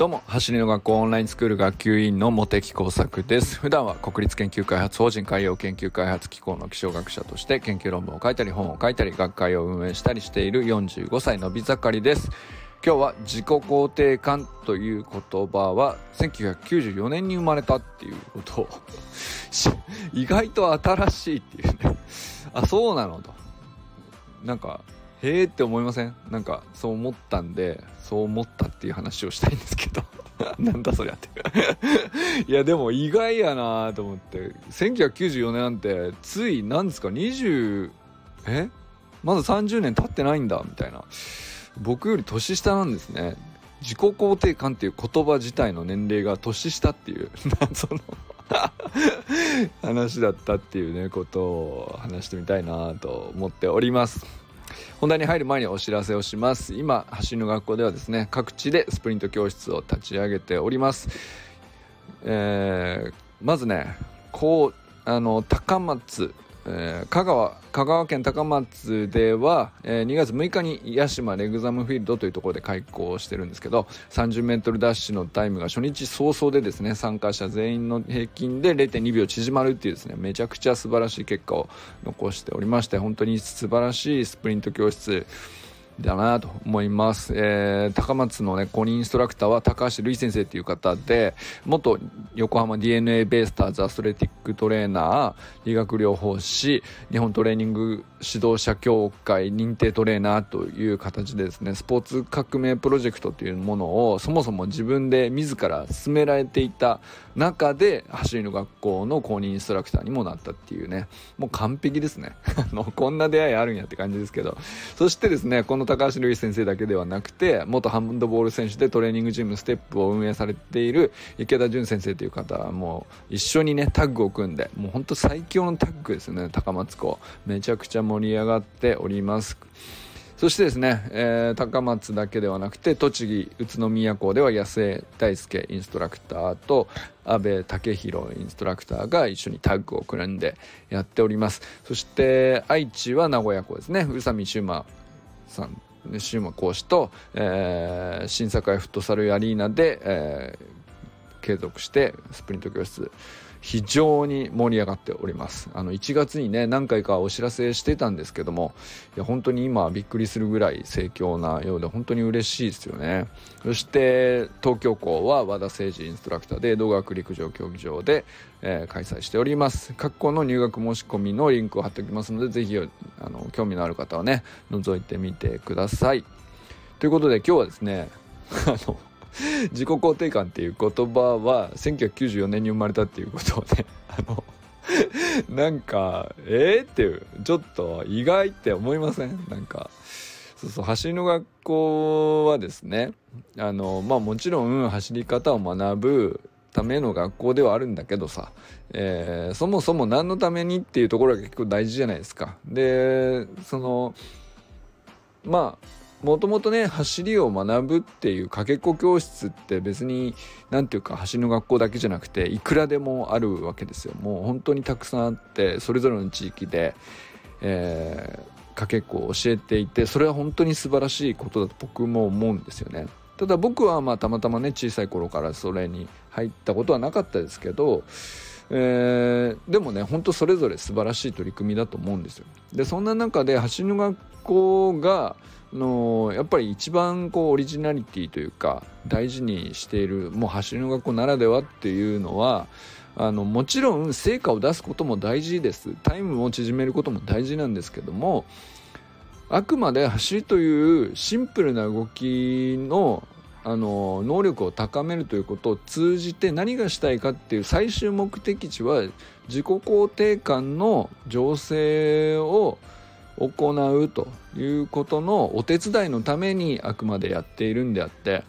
どうも走りの学校オンラインスクール学級委員の茂木耕作です。普段は国立研究開発法人海洋研究開発機構の気象学者として研究論文を書いたり本を書いたり学会を運営したりしている45歳のび盛りです。今日は自己肯定感という言葉は1994年に生まれたっていうこと。を 意外と新しいっていうね。あそうなのと。なんかへえって思いません？なんかそう思ったんでそう思ったっていう話をしたいんですけど。なんだそりゃって。いやでも意外やなと思って。1994年なんてつい何ですか？20え？まだ30年経ってないんだみたいな。僕より年下なんですね。自己肯定感っていう言葉自体の年齢が年下っていう。謎の話だったっていうねことを話してみたいなと思っております。本題に入る前にお知らせをします。今走りの学校ではですね各地でスプリント教室を立ち上げております、えー、まずねこうあの高松えー、香川香川県高松では、えー、2月6日に屋島レグザムフィールドというところで開校してるんですけど 30m ダッシュのタイムが初日早々でですね参加者全員の平均で0.2秒縮まるっていうですねめちゃくちゃ素晴らしい結果を残しておりまして本当に素晴らしいスプリント教室だなと思います、えー、高松のね公認インストラクターは高橋瑠衣先生という方で元横浜 d n a ベイスターズアスレティックトレーナー理学療法士日本トレーニング指導者協会認定トレーナーという形でですねスポーツ革命プロジェクトというものをそもそも自分で自ら進められていた中で走りの学校の公認インストラクターにもなったっていうね。もう完璧ですね。こんな出会いあるんやって感じですけど。そしてですねこの高橋瑠衣先生だけではなくて元ハンドボール選手でトレーニングジムステップを運営されている池田純先生という方もう一緒にねタッグを組んでもうほんと最強のタッグですね高松校めちゃくちゃ盛り上がっております。そしてですね、えー、高松だけではなくて栃木宇都宮校では安江大輔インストラクターと阿部武弘インストラクターが一緒にタッグを組んでやっております。そして愛知は名古屋校ですね。宇佐美修馬さんシ馬講師と、えー、新栄フットサルアリーナで、えー、継続してスプリント教室非常に盛り上がっております。あの1月にね何回かお知らせしてたんですけどもいや本当に今びっくりするぐらい盛況なようで本当に嬉しいですよね。そして東京校は和田誠二インストラクターで動学陸上競技場で、えー、開催しております。各校の入学申し込みのリンクを貼っておきますのでぜひあの興味のある方はね覗いてみてください。ということで今日はですね あの 自己肯定感っていう言葉は1994年に生まれたっていうことをね あの なんかえー、っていうちょっと意外って思いません？なんかそうそう走りの学校はですねあのまあもちろん走り方を学ぶための学校ではあるんだけどさ、えー、そもそも何のためにっていうところが結構大事じゃないですか。でそのまあもともとね走りを学ぶっていうかけっこ教室って別に何ていうか走りの学校だけじゃなくていくらでもあるわけですよ。もう本当にたくさんあってそれぞれの地域で、えー、かけっこを教えていてそれは本当に素晴らしいことだと僕も思うんですよね。ただ僕はまあたまたまね小さい頃からそれに入ったことはなかったですけどえー、でもねほんとそれぞれ素晴らしい取り組みだと思うんですよ。でそんな中で走りの学校がのやっぱり一番こうオリジナリティというか大事にしているもう走りの学校ならではっていうのはあのもちろん成果を出すことも大事ですタイムを縮めることも大事なんですけどもあくまで走りというシンプルな動きのあの能力を高めるということを通じて何がしたいかっていう最終目的地は自己肯定感の醸成を行うということのお手伝いのためにあくまでやっているんであって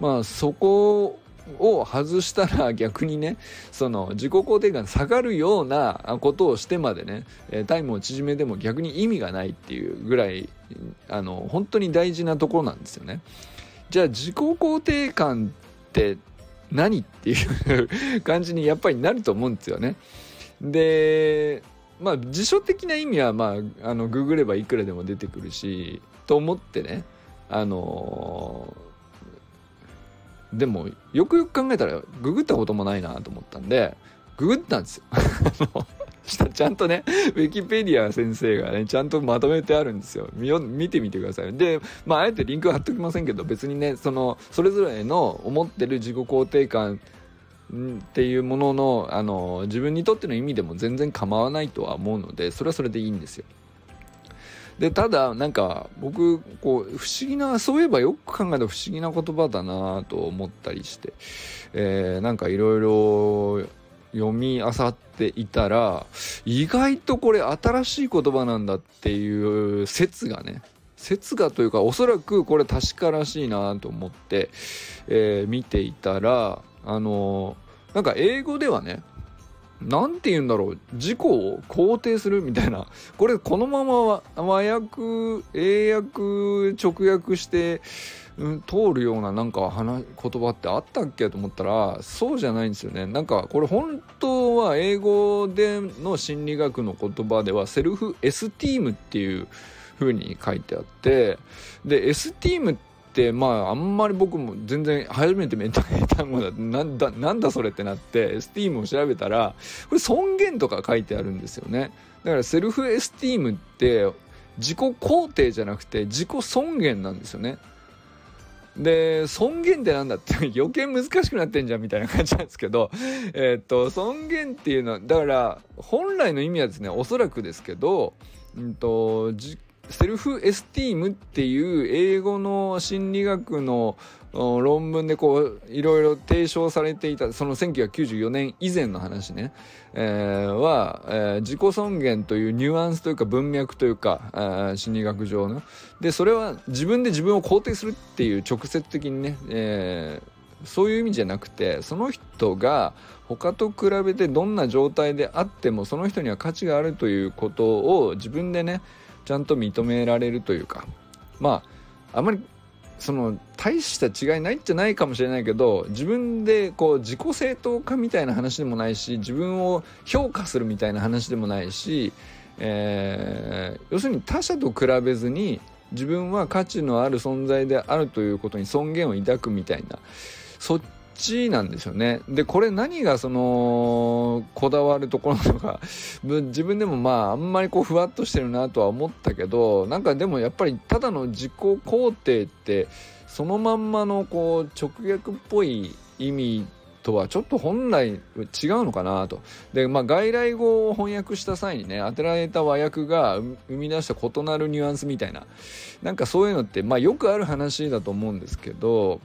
まあそこを外したら逆にねその自己肯定感下がるようなことをしてまでねタイムを縮めても逆に意味がないっていうぐらいあの本当に大事なところなんですよね。じゃあ自己肯定感って何っていう感じにやっぱりなると思うんですよね。でまあ辞書的な意味はまああのググればいくらでも出てくるしと思ってねあのでもよくよく考えたらググったこともないなと思ったんでググったんですよ ちゃんとね、ウィキペディア先生がね、ちゃんとまとめてあるんですよ。見よ見てみてください。で、まあ、あえてリンク貼っときませんけど、別にね、その、それぞれの思ってる自己肯定感っていうものの、あの、自分にとっての意味でも全然構わないとは思うので、それはそれでいいんですよ。でただなんか僕こう不思議なそういえばよく考えた不思議な言葉だなと思ったりして、えー、なんかいろいろ読み漁っていたら意外とこれ新しい言葉なんだっていう説がね説がというかおそらくこれ確からしいなと思って、えー、見ていたらあのー、なんか英語ではね何て言うんだろう自己を肯定するみたいなこれこのまま和訳英訳直訳してうん、通るようななんか話言葉ってあったっけと思ったらそうじゃないんですよね。なんかこれ本当は英語での心理学の言葉では self-esteem っていう風に書いてあってで esteem ってまああんまり僕も全然初めて見た単語だ。なんだなんだそれってなって esteem を調べたらこれ尊厳とか書いてあるんですよね。だから self-esteem って自己肯定じゃなくて自己尊厳なんですよね。で尊厳ってなんだって 余計難しくなってんじゃんみたいな感じなんですけど えっと尊厳っていうのはだから本来の意味はですねおそらくですけど、うんと、 self-esteem っていう英語の心理学の論文でこういろいろ提唱されていたその1994年以前の話ね、えー、は、えー、自己尊厳というニュアンスというか文脈というか、心理学上の。でそれは自分で自分を肯定するっていう直接的にね、えー、そういう意味じゃなくてその人が他と比べてどんな状態であってもその人には価値があるということを自分でねちゃんと認められるというかまああまりその大した違いないんじゃないかもしれないけど自分でこう自己正当化みたいな話でもないし自分を評価するみたいな話でもないし、えー、要するに他者と比べずに自分は価値のある存在であるということに尊厳を抱くみたいなそっちなんですよね。でこれ何がそのこだわるところなのか 自分でもまああんまりこうふわっとしてるなとは思ったけどなんかでもやっぱりただの自己肯定ってそのまんまのこう直訳っぽい意味とはちょっと本来違うのかなと。で、まあ、外来語を翻訳した際にね、当てられた和訳が生み出した異なるニュアンスみたいな、なんかそういうのって、まあ、よくある話だと思うんですけど、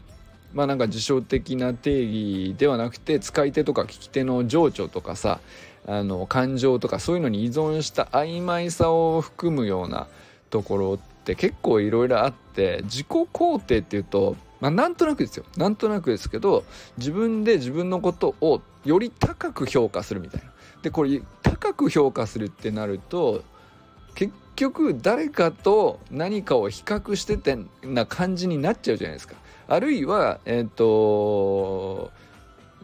まあなんか辞書的な定義ではなくて使い手とか聞き手の情緒とかさあの感情とかそういうのに依存した曖昧さを含むようなところって結構いろいろあって自己肯定っていうとまあなんとなくですよなんとなくですけど自分で自分のことをより高く評価するみたいな。でこれ高く評価するってなると結局誰かと何かを比較しててな感じになっちゃうじゃないですか。あるいは、え、ー、と、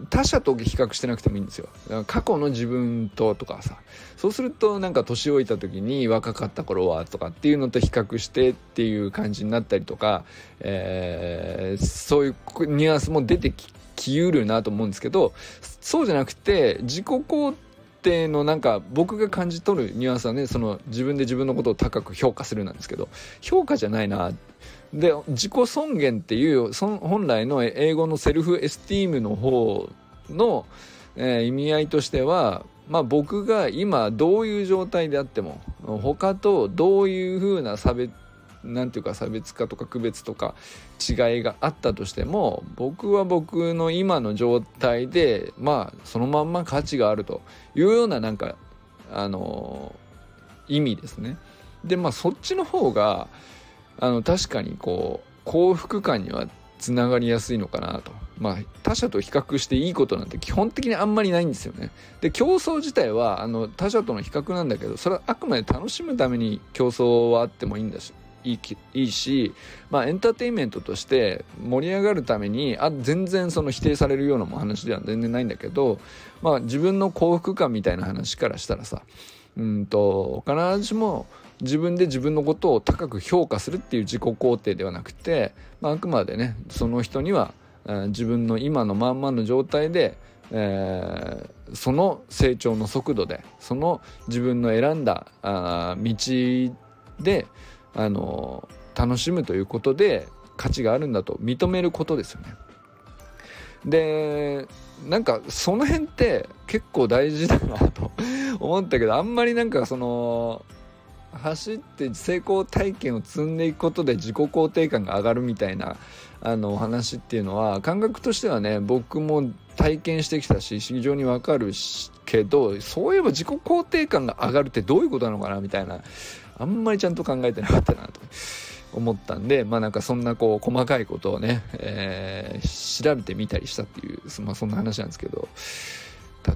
他者と比較してなくてもいいんですよ。過去の自分ととかさ。そうするとなんか年老いた時に若かった頃はとかっていうのと比較してっていう感じになったりとか、えー、そういうニュアンスも出てきうるなと思うんですけど、そうじゃなくて自己肯定のなんか僕が感じ取るニュアンスはね、その自分で自分のことを高く評価するなんですけど、評価じゃないなで自己尊厳っていう本来の英語のセルフエスティームの方の、えー、意味合いとしてはまあ僕が今どういう状態であっても他とどういうふうな差別なんていうか差別化とか区別とか違いがあったとしても僕は僕の今の状態でまあそのまんま価値があるというようななんかあの意味ですね。でまあそっちの方があの確かにこう幸福感にはつながりやすいのかなと。まあ他者と比較していいことなんて基本的にあんまりないんですよね。で競争自体はあの他者との比較なんだけどそれはあくまで楽しむために競争はあってもいいんだしいいいいし、まあ、エンターテインメントとして盛り上がるためにあ全然その否定されるような話では全然ないんだけど、まあ、自分の幸福感みたいな話からしたらさうんと必ずしも自分で自分のことを高く評価するっていう自己肯定ではなくて、まあ、あくまでねその人には自分の今のまんまの状態で、えー、その成長の速度でその自分の選んだあ道であの楽しむということで価値があるんだと認めることですよね。でなんかその辺って結構大事だなと思ったけどあんまりなんかその走って成功体験を積んでいくことで自己肯定感が上がるみたいなあのお話っていうのは感覚としてはね僕も体験してきたし非常にわかるけどそういえば自己肯定感が上がるってどういうことなのかなみたいなあんまりちゃんと考えてなかったなと思ったんでまあなんかそんなこう細かいことをね、えー、調べてみたりしたっていう、まあ、そんな話なんですけど。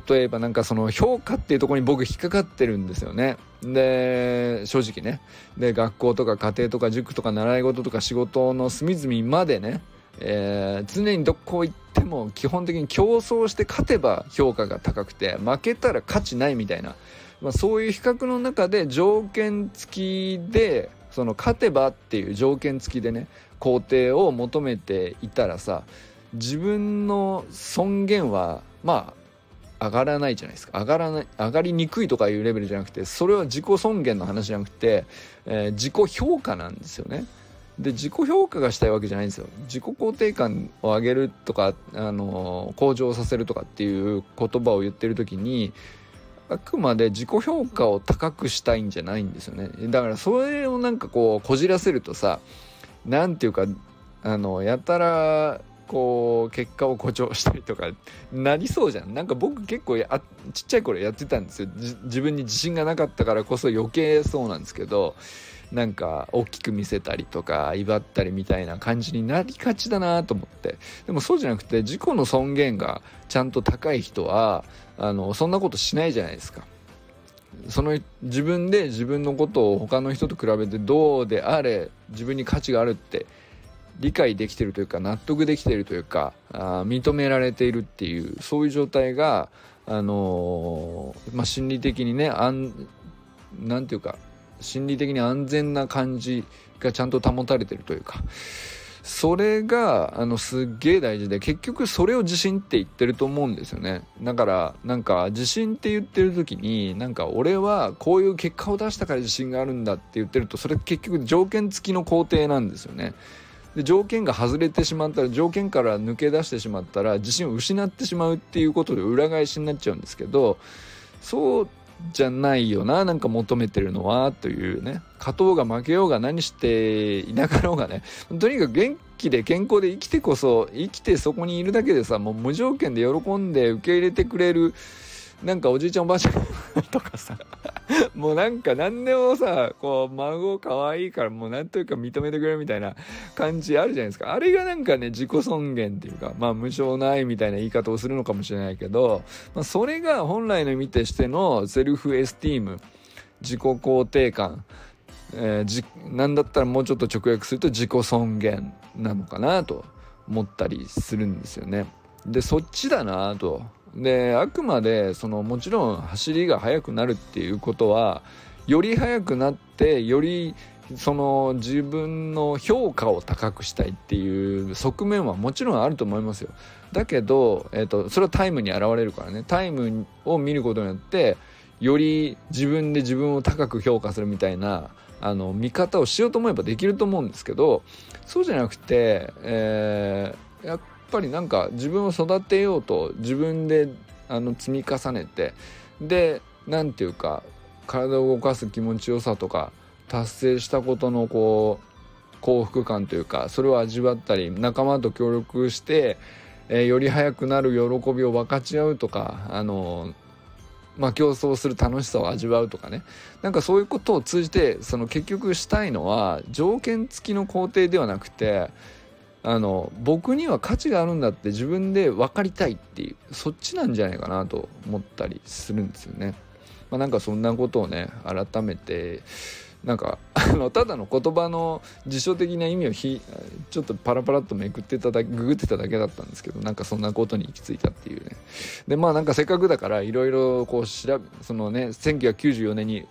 例えばなんかその評価っていうところに僕引っかかってるんですよね。で正直ね。で学校とか家庭とか塾とか習い事とか仕事の隅々までね、えー、常にどこ行っても基本的に競争して勝てば評価が高くて負けたら価値ないみたいな、まあ、そういう比較の中で条件付きでその勝てばっていう条件付きでね肯定を求めていたらさ自分の尊厳はまあ上がらないじゃないですか。上がらない上がりにくいとかいうレベルじゃなくてそれは自己尊厳の話じゃなくて、えー、自己評価なんですよね。で自己評価がしたいわけじゃないんですよ。自己肯定感を上げるとかあの向上させるとかっていう言葉を言ってる時にあくまで自己評価を高くしたいんじゃないんですよね。だからそれをなんかこうこじらせるとさ何ていうかあのやたらこう結果を誇張したりとかなりそうじゃん。なんか僕結構あちっちゃい頃やってたんですよ。自分に自信がなかったからこそ余計そうなんですけどなんか大きく見せたりとか威張ったりみたいな感じになりがちだなと思って。でもそうじゃなくて自己の尊厳がちゃんと高い人はあのそんなことしないじゃないですか。その自分で自分のことを他の人と比べてどうであれ自分に価値があるって理解できてるというか納得できてるというかあ認められているっていうそういう状態があのー、まあ、心理的にねあんなんていうか心理的に安全な感じがちゃんと保たれてるというかそれがあのすっげえ大事で結局それを自信って言ってると思うんですよね。だからなんか自信って言ってる時になんか俺はこういう結果を出したから自信があるんだって言ってるとそれ結局条件付きの工程なんですよね。で条件が外れてしまったら条件から抜け出してしまったら自信を失ってしまうっていうことで裏返しになっちゃうんですけどそうじゃないよななんか求めてるのはというね。勝とうが負けようが何していなかろうがね。とにかく元気で健康で生きてこそ生きてそこにいるだけでさもう無条件で喜んで受け入れてくれるなんかおじいちゃんおばあちゃんとかさ もうなんか何でもさこう孫可愛いからもう何というか認めてくれるみたいな感じあるじゃないですかあれがなんかね自己尊厳っていうかまあ無償の愛みたいな言い方をするのかもしれないけど、まあ、それが本来の意味としてのセルフエスティーム自己肯定感えー、じなんだったらもうちょっと直訳すると自己尊厳なのかなと思ったりするんですよね。でそっちだなとであくまでそのもちろん走りが速くなるっていうことはより速くなってよりその自分の評価を高くしたいっていう側面はもちろんあると思いますよ。だけど、えーと、それはタイムに現れるからね。タイムを見ることによってより自分で自分を高く評価するみたいなあの見方をしようと思えばできると思うんですけどそうじゃなくて、えー、ぱりなんか自分を育てようと自分であの積み重ねてで何て言うか体を動かす気持ちよさとか達成したことのこう幸福感というかそれを味わったり仲間と協力して、えー、より速くなる喜びを分かち合うとかあのまあ、競争する楽しさを味わうとかね。なんかそういうことを通じてその結局したいのは条件付きの工程ではなくてあの僕には価値があるんだって自分で分かりたいっていうそっちなんじゃないかなと思ったりするんですよね。まあ、なんかそんなことをね改めてなんかあのただの言葉の辞書的な意味をひちょっとパラパラっとめくってただけググってただけだったんですけどなんかそんなことに行き着いたっていうねでまあなんかせっかくだからいろいろこう調べそのね1994年に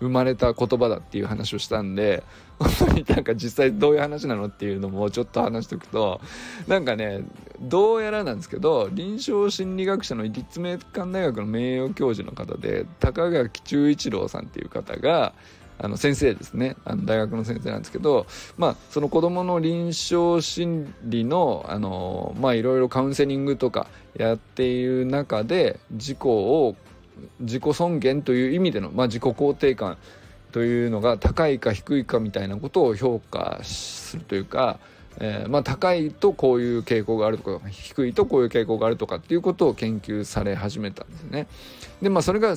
生まれた言葉だっていう話をしたんで本当になんか実際どういう話なのっていうのもちょっと話しておくとなんかねどうやらなんですけど臨床心理学者の立命館大学の名誉教授の方で高垣忠一郎さんっていう方があの先生ですね。あの大学の先生なんですけど、まあ、その子どもの臨床心理のあの、まあ、いろいろカウンセリングとかやっている中で自己を自己尊厳という意味での、まあ、自己肯定感というのが高いか低いかみたいなことを評価するというか、えー、まあ、高いとこういう傾向があるとか低いとこういう傾向があるとかっていうことを研究され始めたんですね。でまあそれが、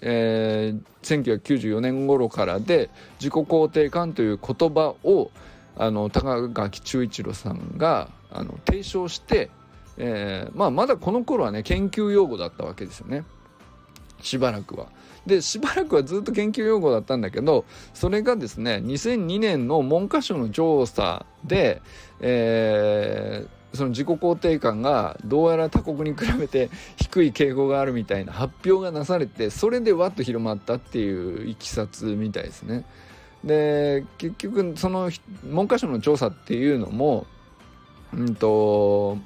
えー、1994年頃からで自己肯定感という言葉をあの高垣忠一郎さんがあの提唱して、えー、まあ、まだこの頃はね研究用語だったわけですよねしばらくは。でしばらくはずっと研究用語だったんだけどそれがですね2002年の文科省の調査で、えー、その自己肯定感がどうやら他国に比べて低い傾向があるみたいな発表がなされてそれでわっと広まったっていういきさつみたいですね。で結局その文科省の調査っていうのもうんと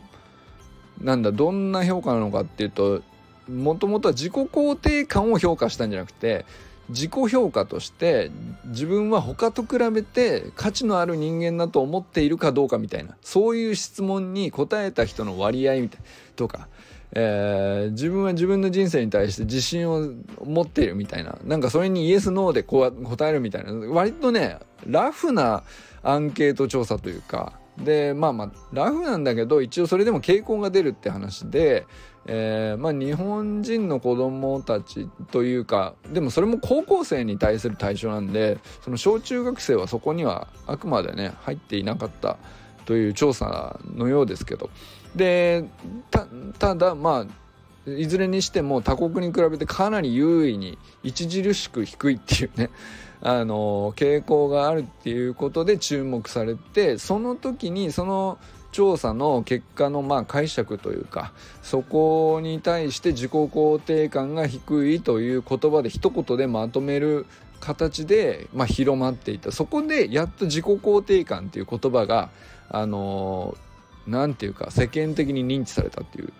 なんだどんな評価なのかっていうともともとは自己肯定感を評価したんじゃなくて自己評価として自分は他と比べて価値のある人間だと思っているかどうかみたいなそういう質問に答えた人の割合みたいとか、えー、自分は自分の人生に対して自信を持っているみたいななんかそれにイエスノーでこう答えるみたいな割とねラフなアンケート調査というかでまあまあラフなんだけど一応それでも傾向が出るって話でえー、まあ、日本人の子供たちというかでもそれも高校生に対する対象なんでその小中学生はそこにはあくまでね入っていなかったという調査のようですけど。でただまあいずれにしても他国に比べてかなり優位に著しく低いっていうね あの傾向があるっていうことで注目されてその時にその調査の結果のまあ解釈というかそこに対して自己肯定感が低いという言葉で一言でまとめる形で、まあ、広まっていたそこでやっと自己肯定感っていう言葉があの何、て言うか世間的に認知されたっていう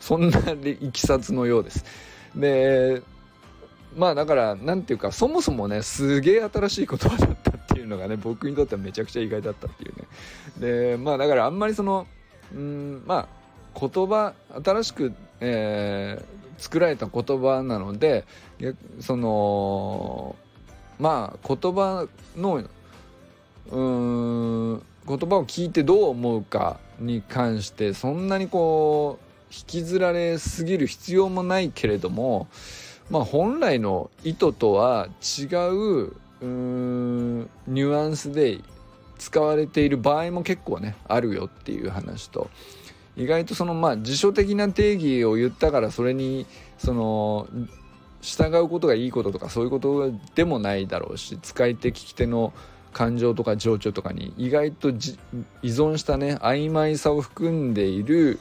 そんないきさつのようです。でまあだから何て言うかそもそもねすげえ新しい言葉だったっていうのがね僕にとってはめちゃくちゃ意外だったっていうね。でまあだからあんまりそのうんまあ言葉新しく、えー、作られた言葉なのでそのまあ言葉のうん言葉を聞いてどう思うかに関してそんなにこう引きずられすぎる必要もないけれどもまあ本来の意図とは違ううんニュアンスで使われている場合も結構ねあるよっていう話と意外とそのまあ辞書的な定義を言ったからそれにその従うことがいいこととかそういうことでもないだろうし使い手聞き手の感情とか情緒とかに意外と依存したね曖昧さを含んでいる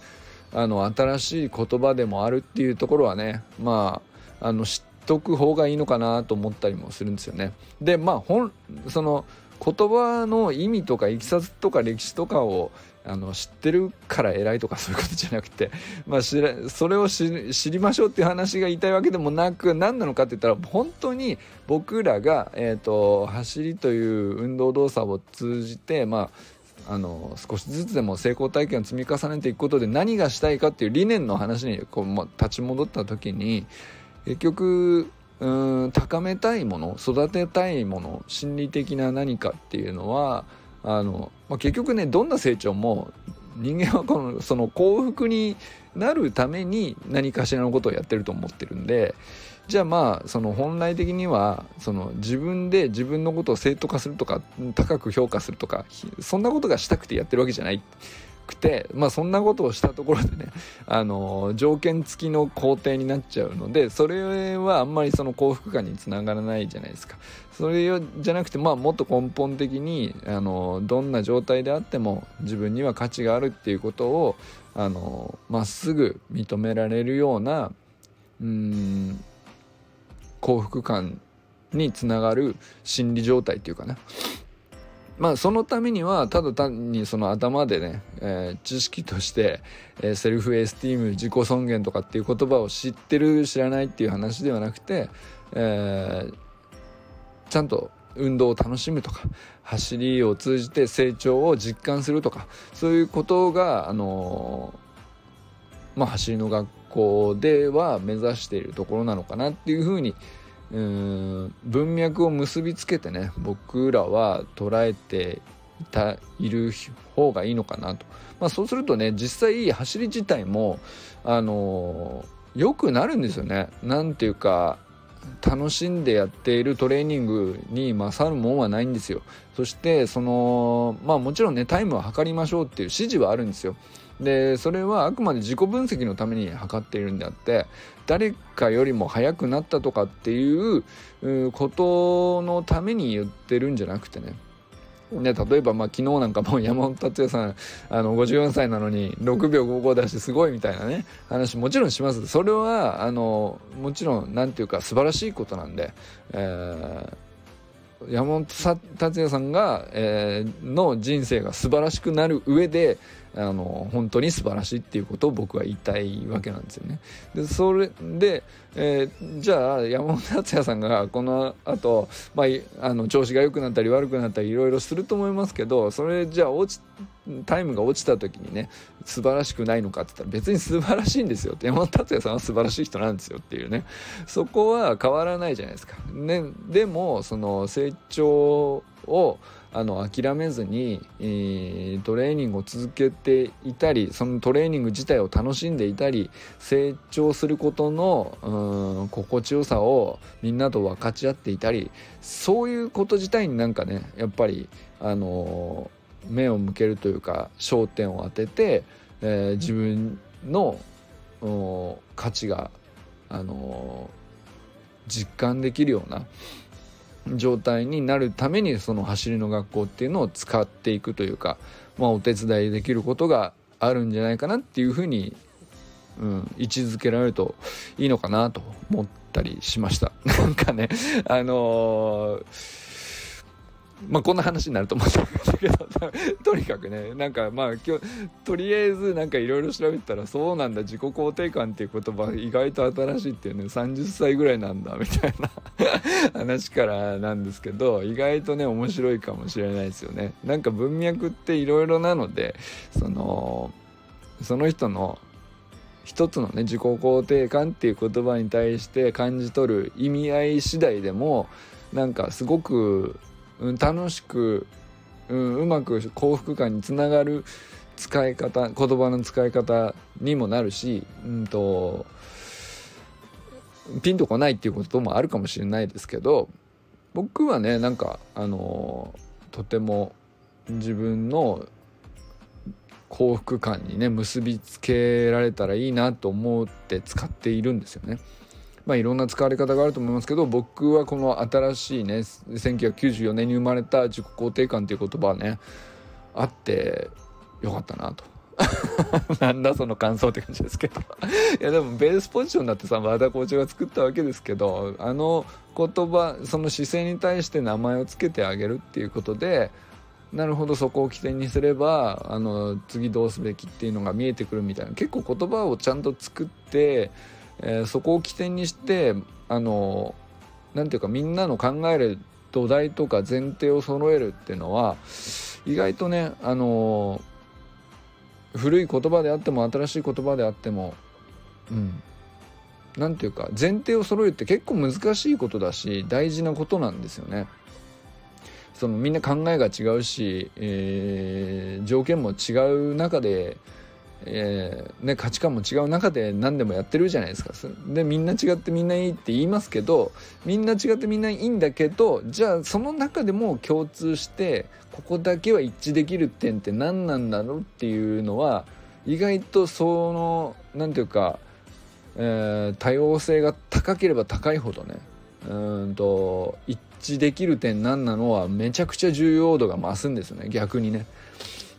あの新しい言葉でもあるっていうところはねまああの知っとく方がいいのかなと思ったりもするんですよね。でまあ本その言葉の意味とかいきさつとか歴史とかをあの知ってるから偉いとかそういうことじゃなくて、まあ、それを知りましょうっていう話が言いたいわけでもなく何なのかって言ったら本当に僕らが、えーと、走りという運動動作を通じて、まあ、あの少しずつでも成功体験を積み重ねていくことで何がしたいかっていう理念の話にこう、まあ、立ち戻った時に結局うん高めたいもの育てたいもの心理的な何かっていうのはあの、まあ、結局ねどんな成長も人間はこのその幸福になるために何かしらのことをやってると思ってるんでじゃあまあその本来的にはその自分で自分のことを正当化するとか高く評価するとかそんなことがしたくてやってるわけじゃない。くてまあそんなことをしたところでね あの条件付きの工程になっちゃうのでそれはあんまりその幸福感につながらないじゃないですか。それじゃなくてまあもっと根本的にあのどんな状態であっても自分には価値があるっていうことをあのまっすぐ認められるようなうん幸福感につながる心理状態っていうかな。まあそのためにはただ単にその頭でね、えー、知識として、えー、セルフエスティーム自己尊厳とかっていう言葉を知ってる知らないっていう話ではなくて、えー、ちゃんと運動を楽しむとか走りを通じて成長を実感するとかそういうことがあのまあ走りの学校では目指しているところなのかなっていうふうに思います文脈を結びつけてね僕らは捉えていたいる方がいいのかなと、まあ、そうするとね実際走り自体もあの良くなるんですよね。なんていうか楽しんでやっているトレーニングに勝るもんはないんですよ。そしてそのまあもちろんねタイムは測りましょうっていう指示はあるんですよ。でそれはあくまで自己分析のために測っているんであって誰かよりも速くなったとかっていうことのために言ってるんじゃなくてね。ね、例えばまあ昨日なんかも山本達也さんあの54歳なのに6秒55出してすごいみたいなね話もちろんします。それはあのもちろん何て言うか素晴らしいことなんで、えー、山本達也さんが、えー、の人生が素晴らしくなる上であの本当に素晴らしいっていうことを僕は言いたいわけなんですよね。でそれで、えー、じゃあ山本達也さんがこのあと、まあ、あの調子が良くなったり悪くなったりいろいろすると思いますけどそれじゃあ落ちタイムが落ちた時にね素晴らしくないのかって言ったら別に素晴らしいんですよって山本達也さんは素晴らしい人なんですよっていうねそこは変わらないじゃないですか。ね、でもその成長をあの諦めずに、えー、トレーニングを続けていたりそのトレーニング自体を楽しんでいたり成長することのうん心地よさをみんなと分かち合っていたりそういうこと自体になんかねやっぱりあのー、目を向けるというか焦点を当てて、えー、自分の価値が、あのー、実感できるような状態になるためにその走りの学校っていうのを使っていくというか、まあ、お手伝いできることがあるんじゃないかなっていうふうに、うん、位置づけられるといいのかなと思ったりしました。なんかねあのーまあこんな話になると思ったんだけどとにかくねなんかまあ今日とりあえずなんかいろいろ調べたらそうなんだ自己肯定感っていう言葉意外と新しいっていうね30歳ぐらいなんだみたいな話からなんですけど意外とね面白いかもしれないですよね。なんか文脈っていろいろなのでそのその人の一つのね自己肯定感っていう言葉に対して感じ取る意味合い次第でもなんかすごくうん、楽しく、うん、うまく幸福感につながる使い方言葉の使い方にもなるし、うんと、ピンとこないっていうこともあるかもしれないですけど僕はねなんかあのとても自分の幸福感にね結びつけられたらいいなと思って使っているんですよね。まあ、いろんな使われ方があると思いますけど僕はこの新しいね1994年に生まれた自己肯定感という言葉はねあってよかったなと。なんだその感想って感じですけどいやでもベースポジションだってさ和田コーチが作ったわけですけどあの言葉その姿勢に対して名前を付けてあげるっていうことでなるほどそこを起点にすればあの次どうすべきっていうのが見えてくるみたいな結構言葉をちゃんと作ってえー、そこを起点にしてあのなんていうかみんなの考える土台とか前提を揃えるっていうのは意外とねあの古い言葉であっても新しい言葉であってもうんなんていうか前提を揃えるって結構難しいことだし大事なことなんですよね。そのみんな考えが違うし、えー、条件も違う中でえー、ね、価値観も違う中で何でもやってるじゃないですか。でみんな違ってみんないいって言いますけどみんな違ってみんないいんだけどじゃあその中でも共通してここだけは一致できる点って何なんだろうっていうのは意外とその何て言うか、えー、多様性が高ければ高いほどねうんと一致できる点何なのはめちゃくちゃ重要度が増すんですよね。逆にね。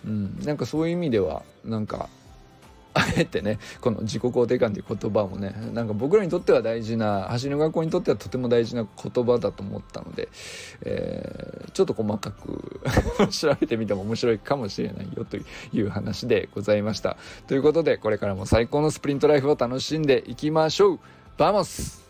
うん、なんかそういう意味ではなんかあえてねこの自己肯定感という言葉もねなんか僕らにとっては大事な走りの学校にとってはとても大事な言葉だと思ったので、えー、ちょっと細かく 調べてみても面白いかもしれないよという話でございました。ということでこれからも最高のスプリントライフを楽しんでいきましょう。 vamos。